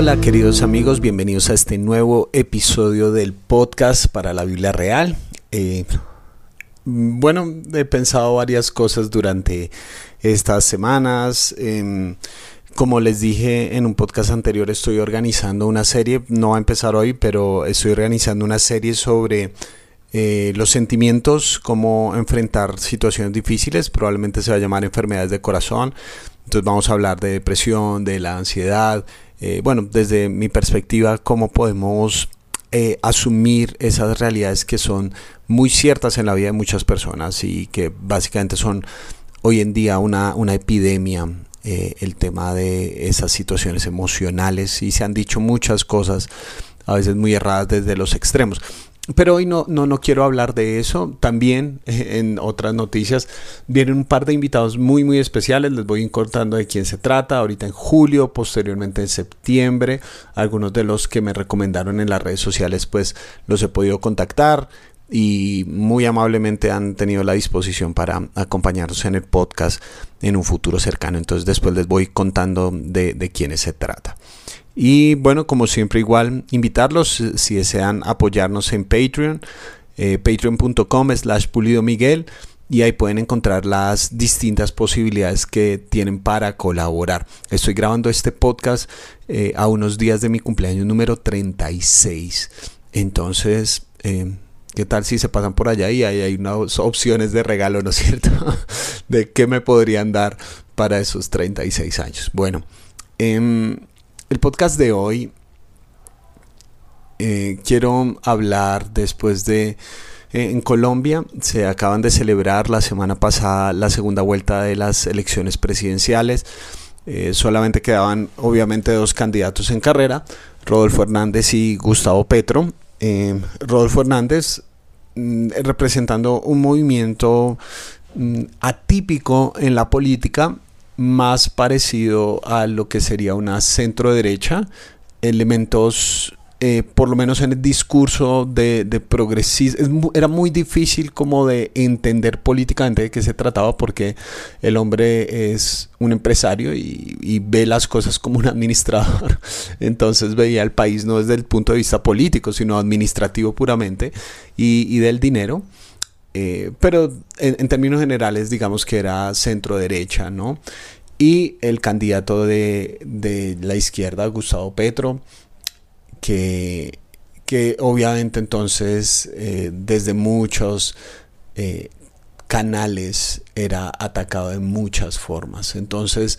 Hola queridos amigos, bienvenidos a este nuevo episodio del podcast para la Biblia Real. Eh, bueno, he pensado varias cosas durante estas semanas. Em, como les dije en un podcast anterior, estoy organizando una serie, no va a empezar hoy, pero estoy organizando una serie sobre eh, los sentimientos, cómo enfrentar situaciones difíciles, probablemente se va a llamar enfermedades de corazón. Entonces vamos a hablar de depresión, de la ansiedad, eh, bueno, desde mi perspectiva, cómo podemos eh, asumir esas realidades que son muy ciertas en la vida de muchas personas y que básicamente son hoy en día una, una epidemia eh, el tema de esas situaciones emocionales y se han dicho muchas cosas a veces muy erradas desde los extremos. Pero hoy no, no, no quiero hablar de eso. También en otras noticias vienen un par de invitados muy, muy especiales. Les voy contando de quién se trata. Ahorita en julio, posteriormente en septiembre. Algunos de los que me recomendaron en las redes sociales, pues los he podido contactar y muy amablemente han tenido la disposición para acompañarnos en el podcast en un futuro cercano. Entonces después les voy contando de, de quiénes se trata. Y bueno, como siempre igual, invitarlos si desean apoyarnos en Patreon, eh, patreon.com slash pulido miguel y ahí pueden encontrar las distintas posibilidades que tienen para colaborar. Estoy grabando este podcast eh, a unos días de mi cumpleaños número 36. Entonces, eh, ¿qué tal si se pasan por allá y hay, hay unas opciones de regalo, ¿no es cierto? de qué me podrían dar para esos 36 años. Bueno, eh, el podcast de hoy eh, quiero hablar después de... Eh, en Colombia se acaban de celebrar la semana pasada la segunda vuelta de las elecciones presidenciales. Eh, solamente quedaban obviamente dos candidatos en carrera, Rodolfo Hernández y Gustavo Petro. Rodolfo Hernández mm, representando un movimiento mm, atípico en la política más parecido a lo que sería una centro derecha, elementos, eh, por lo menos en el discurso de, de era muy difícil como de entender políticamente de qué se trataba porque el hombre es un empresario y, ve las cosas como un administrador, entonces veía el país no desde el punto de vista político, sino administrativo puramente y, del dinero. Eh, pero en, términos generales digamos que era centro derecha, ¿no? y el candidato de, la izquierda, Gustavo Petro, que, que obviamente entonces eh, desde muchos eh, canales era atacado de muchas formas. Entonces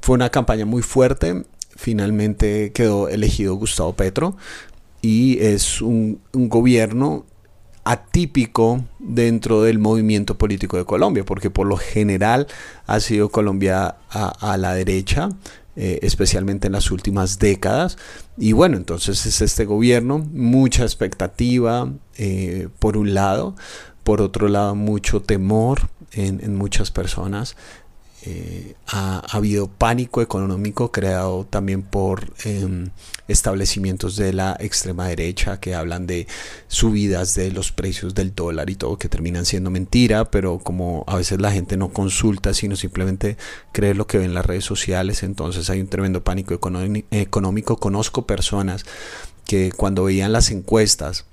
fue una campaña muy fuerte. Finalmente quedó elegido Gustavo Petro y es un, un gobierno atípico dentro del movimiento político de Colombia, porque por lo general ha sido Colombia a, la derecha, eh, especialmente en las últimas décadas. Y bueno, entonces es este gobierno, mucha expectativa eh, por un lado, por otro lado mucho temor en, en muchas personas eh, ha, habido pánico económico creado también por em, establecimientos de la extrema derecha que hablan de subidas de los precios del dólar y todo que terminan siendo mentira, pero como a veces la gente no consulta, sino simplemente cree lo que ve en las redes sociales, entonces hay un tremendo pánico económico. Conozco personas que cuando veían las encuestas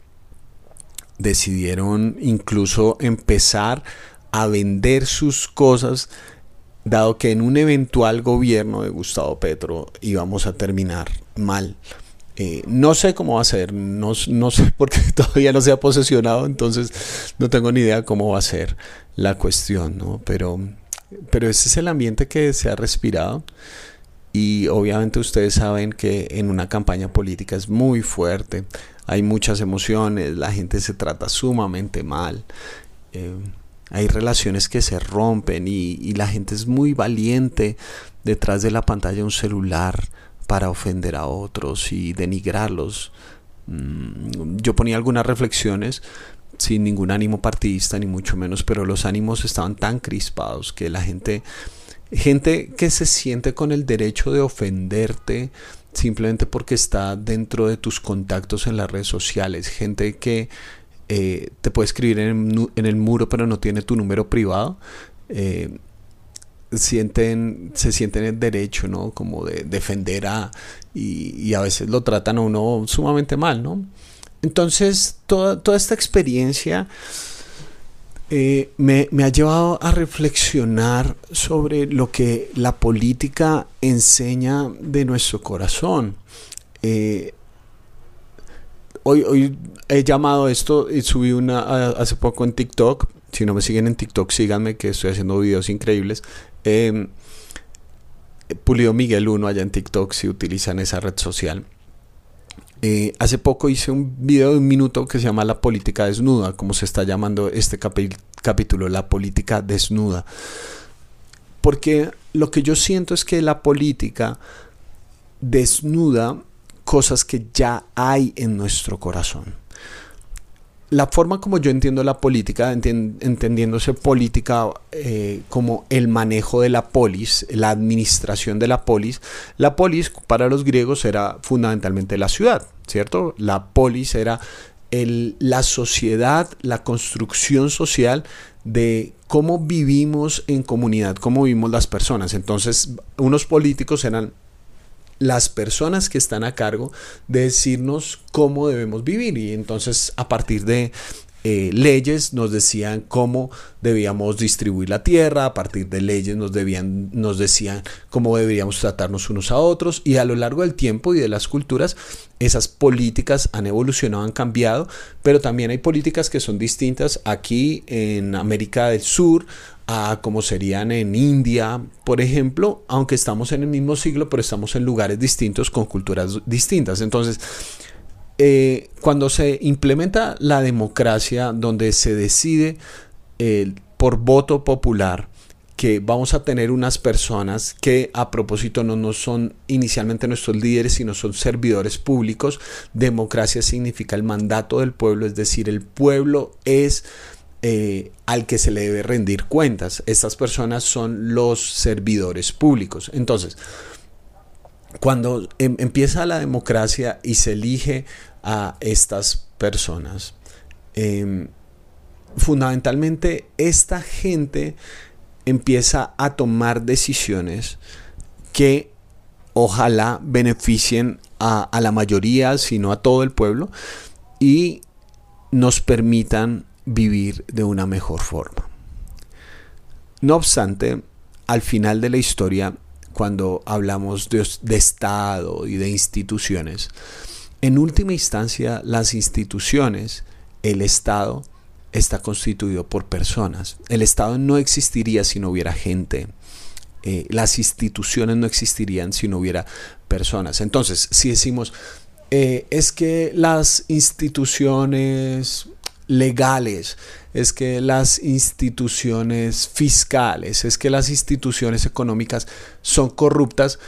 decidieron incluso empezar a vender sus cosas dado que en un eventual gobierno de Gustavo Petro íbamos a terminar mal. Eh, no sé cómo va a ser, no, no sé porque todavía no se ha posesionado, entonces no tengo ni idea cómo va a ser la cuestión, ¿no? Pero, pero ese es el ambiente que se ha respirado y obviamente ustedes saben que en una campaña política es muy fuerte, hay muchas emociones, la gente se trata sumamente mal. Eh, hay relaciones que se rompen y, la gente es muy valiente detrás de la pantalla de un celular para ofender a otros y denigrarlos. Mm, yo ponía algunas reflexiones sin ningún ánimo partidista ni mucho menos, pero los ánimos estaban tan crispados que la gente, gente que se siente con el derecho de ofenderte simplemente porque está dentro de tus contactos en las redes sociales, gente que eh, te puede escribir en, el muro pero no tiene tu número privado. Eh, sienten, se sienten el derecho, ¿no? Como de defender a, y, a veces lo tratan a uno sumamente mal, ¿no? Entonces, toda, toda esta experiencia eh, me, ha llevado a reflexionar sobre lo que la política enseña de nuestro corazón. Eh, hoy, hoy he llamado esto y subí una hace poco en TikTok. Si no me siguen en TikTok, síganme que estoy haciendo videos increíbles. Eh, Pulido Miguel 1 allá en TikTok si utilizan esa red social. Eh, hace poco hice un video de un minuto que se llama La política desnuda, como se está llamando este capítulo, La política desnuda. Porque lo que yo siento es que la política desnuda cosas que ya hay en nuestro corazón la forma como yo entiendo la política, entendiéndose política eh, como el manejo de la polis, la administración de la polis, la polis para los griegos era fundamentalmente la ciudad, ¿cierto? La polis era la sociedad, la construcción social de cómo vivimos en comunidad, cómo vivimos las personas. Entonces, unos políticos eran las personas que están a cargo de decirnos cómo debemos vivir. Y entonces a partir de eh, leyes nos decían cómo debíamos distribuir la tierra, a partir de leyes nos, debían, nos decían cómo deberíamos tratarnos unos a otros y a lo largo del tiempo y de las culturas esas políticas han evolucionado, han cambiado, pero también hay políticas que son distintas aquí en América del Sur, a como serían en India, por ejemplo, aunque estamos en el mismo siglo, pero estamos en lugares distintos con culturas distintas. Entonces, eh, cuando se implementa la democracia, donde se decide eh, por voto popular, que vamos a tener unas personas que a propósito no, no son inicialmente nuestros líderes, sino son servidores públicos. Democracia significa el mandato del pueblo, es decir, el pueblo es eh, al que se le debe rendir cuentas. Estas personas son los servidores públicos. Entonces, cuando em, empieza la democracia y se elige a estas personas, em, fundamentalmente esta gente empieza a tomar decisiones que ojalá beneficien a, a la mayoría, sino a todo el pueblo, y nos permitan vivir de una mejor forma. No obstante, al final de la historia, cuando hablamos de, Estado y de instituciones, en última instancia las instituciones, el Estado, está constituido por personas. El Estado no existiría si no hubiera gente. Eh, las instituciones no existirían si no hubiera personas. Entonces, si decimos, eh, es que las instituciones legales, es que las instituciones fiscales, es que las instituciones económicas son corruptas,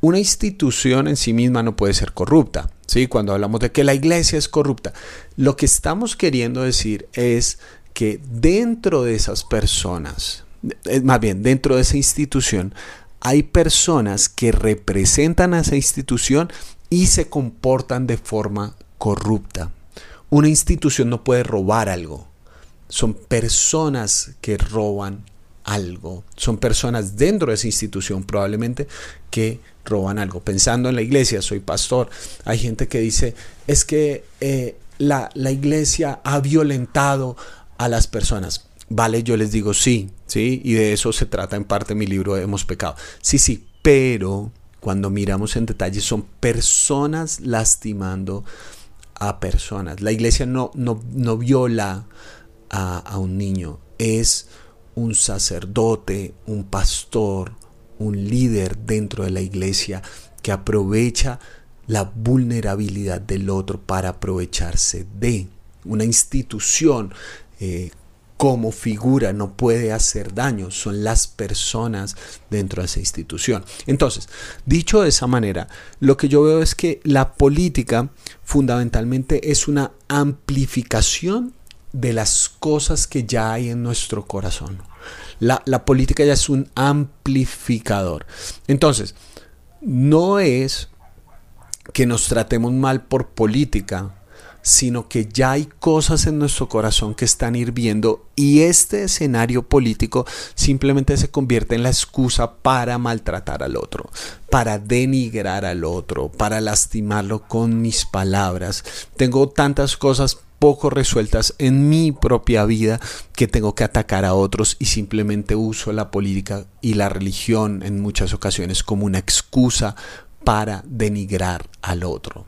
una institución en sí misma no puede ser corrupta. ¿sí? Cuando hablamos de que la iglesia es corrupta, lo que estamos queriendo decir es que dentro de esas personas, más bien dentro de esa institución, hay personas que representan a esa institución y se comportan de forma corrupta. Una institución no puede robar algo. Son personas que roban algo. Son personas dentro de esa institución probablemente que roban algo. Pensando en la iglesia, soy pastor, hay gente que dice, es que eh, la, la iglesia ha violentado a las personas. Vale, yo les digo sí, sí, y de eso se trata en parte mi libro Hemos pecado. Sí, sí, pero cuando miramos en detalle son personas lastimando a personas. La iglesia no, no, viola a, a un niño, es un sacerdote, un pastor, un líder dentro de la iglesia que aprovecha la vulnerabilidad del otro para aprovecharse de una institución eh, como figura no puede hacer daño, son las personas dentro de esa institución. Entonces, dicho de esa manera, lo que yo veo es que la política fundamentalmente es una amplificación de las cosas que ya hay en nuestro corazón. La, la política ya es un amplificador. Entonces, no es que nos tratemos mal por política, sino que ya hay cosas en nuestro corazón que están hirviendo y este escenario político simplemente se convierte en la excusa para maltratar al otro, para denigrar al otro, para lastimarlo con mis palabras. Tengo tantas cosas poco resueltas en mi propia vida que tengo que atacar a otros y simplemente uso la política y la religión en muchas ocasiones como una excusa para denigrar al otro.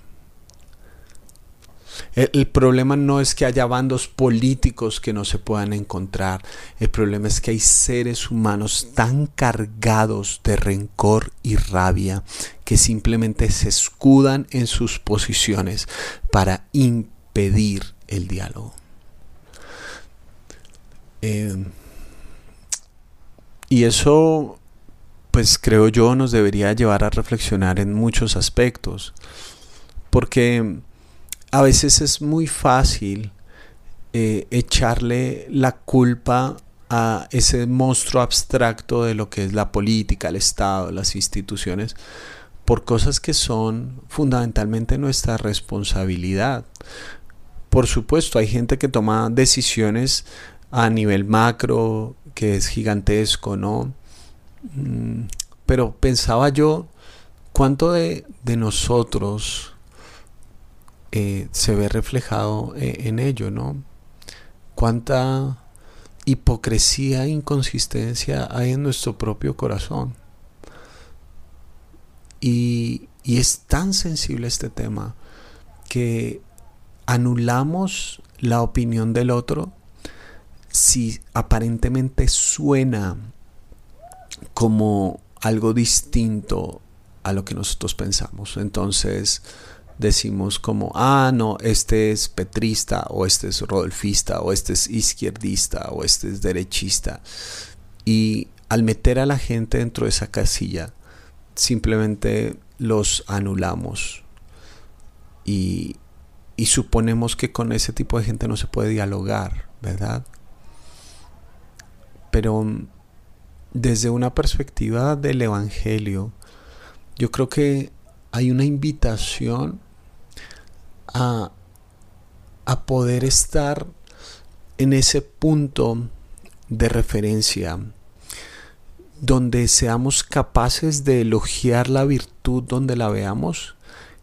El, problema no es que haya bandos políticos que no se puedan encontrar. El problema es que hay seres humanos tan cargados de rencor y rabia que simplemente se escudan en sus posiciones para impedir el diálogo. Eh, y eso, pues creo yo, nos debería llevar a reflexionar en muchos aspectos. Porque a veces es muy fácil eh, echarle la culpa a ese monstruo abstracto de lo que es la política, el Estado, las instituciones, por cosas que son fundamentalmente nuestra responsabilidad. Por supuesto, hay gente que toma decisiones a nivel macro, que es gigantesco, ¿no? Mm, pero pensaba yo, ¿cuánto de, de nosotros eh, se ve reflejado eh, en ello, ¿no? Cuánta hipocresía e inconsistencia hay en nuestro propio corazón. Y, y es tan sensible este tema que anulamos la opinión del otro si aparentemente suena como algo distinto a lo que nosotros pensamos. Entonces, decimos como, ah, no, este es petrista, o este es rodolfista, o este es izquierdista, o este es derechista. Y al meter a la gente dentro de esa casilla, simplemente los anulamos. Y, y suponemos que con ese tipo de gente no se puede dialogar, ¿verdad? Pero desde una perspectiva del Evangelio, yo creo que hay una invitación a, poder estar en ese punto de referencia donde seamos capaces de elogiar la virtud donde la veamos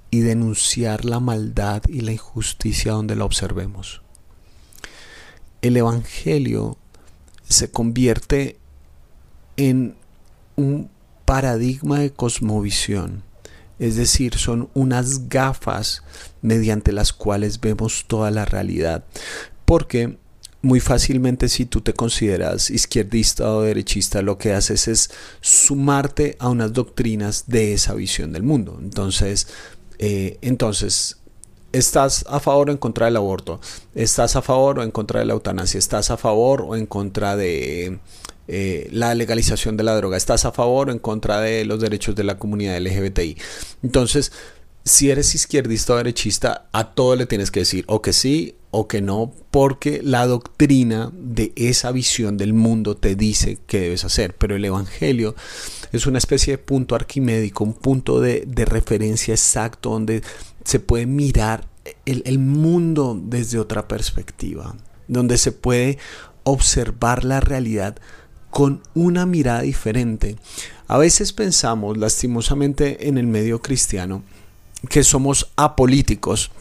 y denunciar la maldad y la injusticia donde la observemos. El Evangelio se convierte en un paradigma de cosmovisión es decir, son unas gafas mediante las cuales vemos toda la realidad. Porque muy fácilmente si tú te consideras izquierdista o derechista, lo que haces es sumarte a unas doctrinas de esa visión del mundo. Entonces, eh, entonces ¿Estás a favor o en contra del aborto? ¿Estás a favor o en contra de la eutanasia? ¿Estás a favor o en contra de eh, la legalización de la droga. ¿Estás a favor o en contra de los derechos de la comunidad LGBTI? Entonces, si eres izquierdista o derechista, a todo le tienes que decir o que sí o que no, porque la doctrina de esa visión del mundo te dice que debes hacer. Pero el Evangelio es una especie de punto arquimédico, un punto de, referencia exacto donde se puede mirar el mundo desde otra perspectiva, donde se puede observar la realidad con una mirada diferente. A veces pensamos, lastimosamente en el medio cristiano, que somos apolíticos.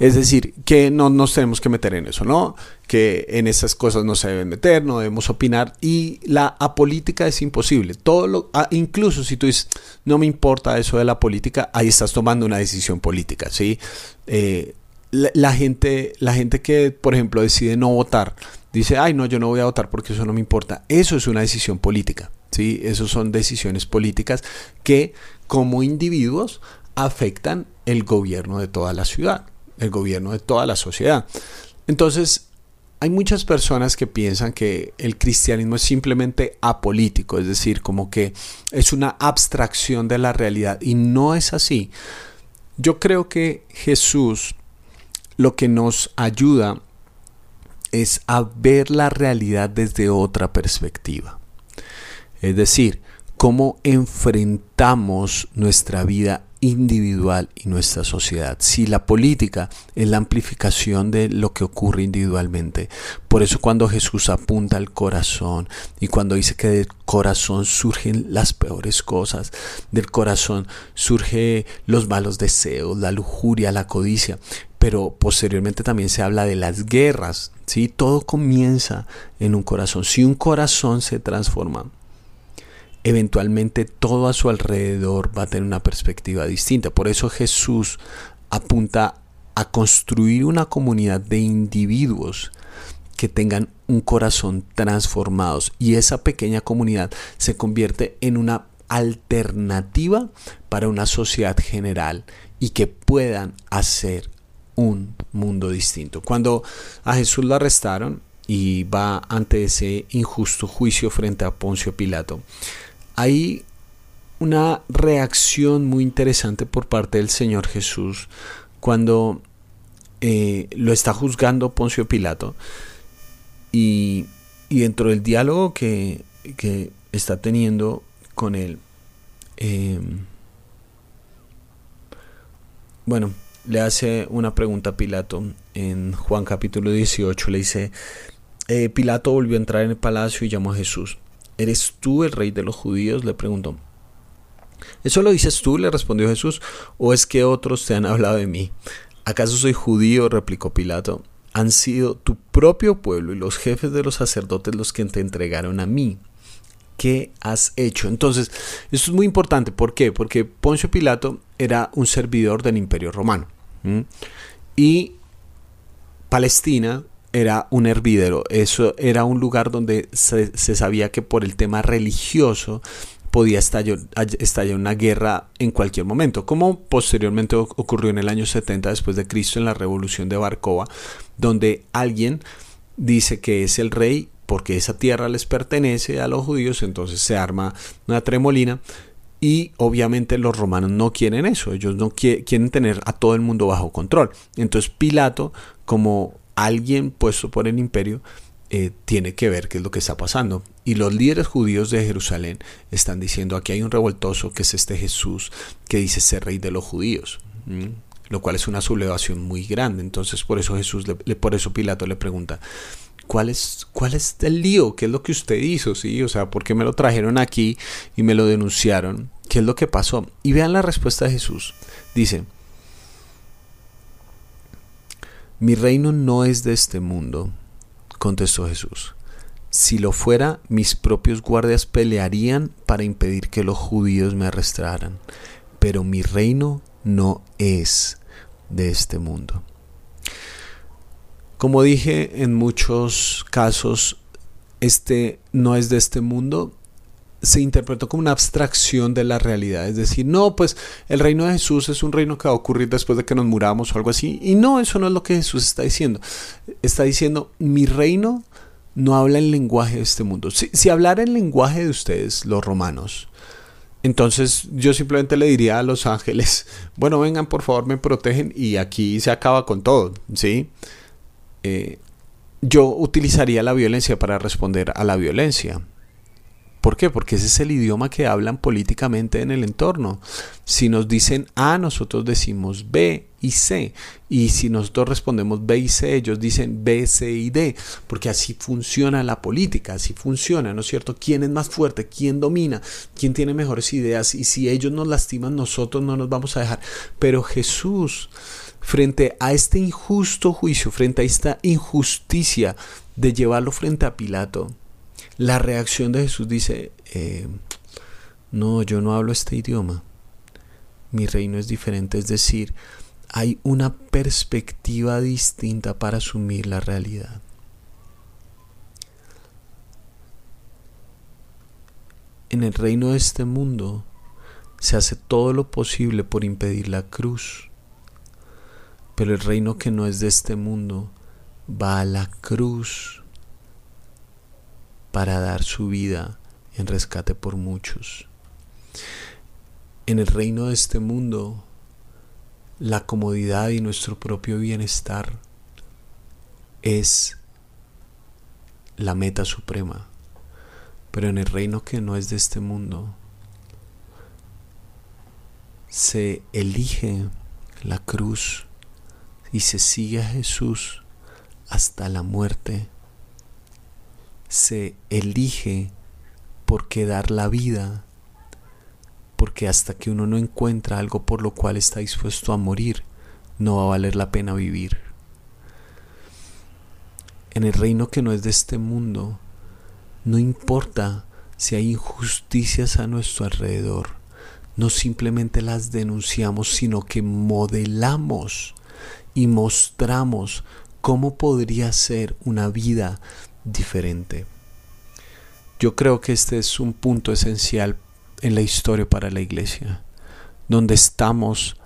Es decir, que no nos tenemos que meter en eso, ¿no? Que en esas cosas no se deben meter, no debemos opinar. Y la apolítica es imposible. Todo lo, ah, incluso si tú dices, no me importa eso de la política, ahí estás tomando una decisión política, ¿sí? Eh, la, gente, la gente que, por ejemplo, decide no votar, dice, ay, no, yo no voy a votar porque eso no me importa. Eso es una decisión política, ¿sí? Eso son decisiones políticas que, como individuos, afectan el gobierno de toda la ciudad, el gobierno de toda la sociedad. Entonces, hay muchas personas que piensan que el cristianismo es simplemente apolítico, es decir, como que es una abstracción de la realidad y no es así. Yo creo que Jesús lo que nos ayuda es a ver la realidad desde otra perspectiva. Es decir, cómo enfrentamos nuestra vida individual y nuestra sociedad. Si la política es la amplificación de lo que ocurre individualmente. Por eso cuando Jesús apunta al corazón y cuando dice que del corazón surgen las peores cosas, del corazón surge los malos deseos, la lujuria, la codicia, pero posteriormente también se habla de las guerras, ¿sí? Todo comienza en un corazón. Si un corazón se transforma, eventualmente todo a su alrededor va a tener una perspectiva distinta. Por eso Jesús apunta a construir una comunidad de individuos que tengan un corazón transformados y esa pequeña comunidad se convierte en una alternativa para una sociedad general y que puedan hacer un mundo distinto. Cuando a Jesús lo arrestaron y va ante ese injusto juicio frente a Poncio Pilato, hay una reacción muy interesante por parte del Señor Jesús cuando eh, lo está juzgando Poncio Pilato y, dentro del diálogo que, está teniendo con él, em, bueno, le hace una pregunta a Pilato en Juan capítulo 18, le dice, eh, Pilato volvió a entrar en el palacio y llamó a Jesús. ¿Eres tú el rey de los judíos? le preguntó. ¿Eso lo dices tú? le respondió Jesús, ¿o es que otros te han hablado de mí? ¿Acaso soy judío? replicó Pilato. Han sido tu propio pueblo y los jefes de los sacerdotes los que te entregaron a mí. ¿Qué has hecho? Entonces, esto es muy importante. ¿Por qué? Porque Poncio Pilato era un servidor del imperio romano. Y Palestina era un hervidero. Eso era un lugar donde se, sabía que por el tema religioso podía estallar, estallar, una guerra en cualquier momento, como posteriormente ocurrió en el año 70 después de Cristo en la revolución de Barcova, donde alguien dice que es el rey porque esa tierra les pertenece a los judíos, entonces se arma una tremolina y obviamente los romanos no quieren eso, ellos no quieren tener a todo el mundo bajo control. Entonces Pilato, como alguien puesto por el imperio eh, tiene que ver qué es lo que está pasando. Y los líderes judíos de Jerusalén están diciendo, aquí hay un revoltoso que es este Jesús que dice ser rey de los judíos. Lo cual es una sublevación muy grande. Entonces por eso Jesús, le, por eso Pilato le pregunta, ¿cuál es, ¿cuál es el lío? ¿Qué es lo que usted hizo? ¿Sí? O sea, ¿por qué me lo trajeron aquí y me lo denunciaron? ¿Qué es lo que pasó? Y vean la respuesta de Jesús. Dice, mi reino no es de este mundo, contestó Jesús. Si lo fuera, mis propios guardias pelearían para impedir que los judíos me arrestaran. Pero mi reino no es de este mundo. Como dije, en muchos casos, este no es de este mundo se interpretó como una abstracción de la realidad. Es decir, no, pues el reino de Jesús es un reino que va a ocurrir después de que nos muramos o algo así. Y no, eso no es lo que Jesús está diciendo. Está diciendo, mi reino no habla el lenguaje de este mundo. Si, si hablara el lenguaje de ustedes, los romanos, entonces yo simplemente le diría a los ángeles, bueno, vengan, por favor, me protegen y aquí se acaba con todo, ¿sí? Eh, yo utilizaría la violencia para responder a la violencia. ¿Por qué? Porque ese es el idioma que hablan políticamente en el entorno. Si nos dicen A, nosotros decimos B y C. Y si nosotros respondemos B y C, ellos dicen B, C y D. Porque así funciona la política, así funciona, ¿no es cierto? ¿Quién es más fuerte? ¿Quién domina? ¿Quién tiene mejores ideas? Y si ellos nos lastiman, nosotros no nos vamos a dejar. Pero Jesús, frente a este injusto juicio, frente a esta injusticia de llevarlo frente a Pilato, la reacción de Jesús dice, eh, no, yo no hablo este idioma, mi reino es diferente, es decir, hay una perspectiva distinta para asumir la realidad. En el reino de este mundo se hace todo lo posible por impedir la cruz, pero el reino que no es de este mundo va a la cruz para dar su vida en rescate por muchos. En el reino de este mundo, la comodidad y nuestro propio bienestar es la meta suprema. Pero en el reino que no es de este mundo, se elige la cruz y se sigue a Jesús hasta la muerte, se elige por qué dar la vida, porque hasta que uno no encuentra algo por lo cual está dispuesto a morir, no va a valer la pena vivir. En el reino que no es de este mundo, no importa si hay injusticias a nuestro alrededor, no simplemente las denunciamos, sino que modelamos y mostramos cómo podría ser una vida diferente. Yo creo que este es un punto esencial en la historia para la iglesia, donde estamos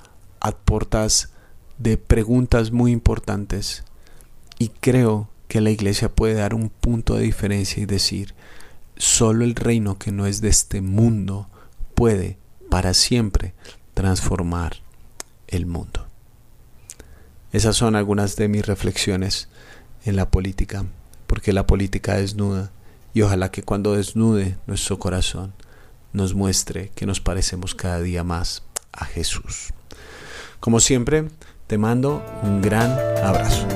a puertas de preguntas muy importantes y creo que la iglesia puede dar un punto de diferencia y decir, solo el reino que no es de este mundo puede para siempre transformar el mundo. Esas son algunas de mis reflexiones en la política, porque la política desnuda y ojalá que cuando desnude nuestro corazón nos muestre que nos parecemos cada día más a Jesús. Como siempre, te mando un gran abrazo.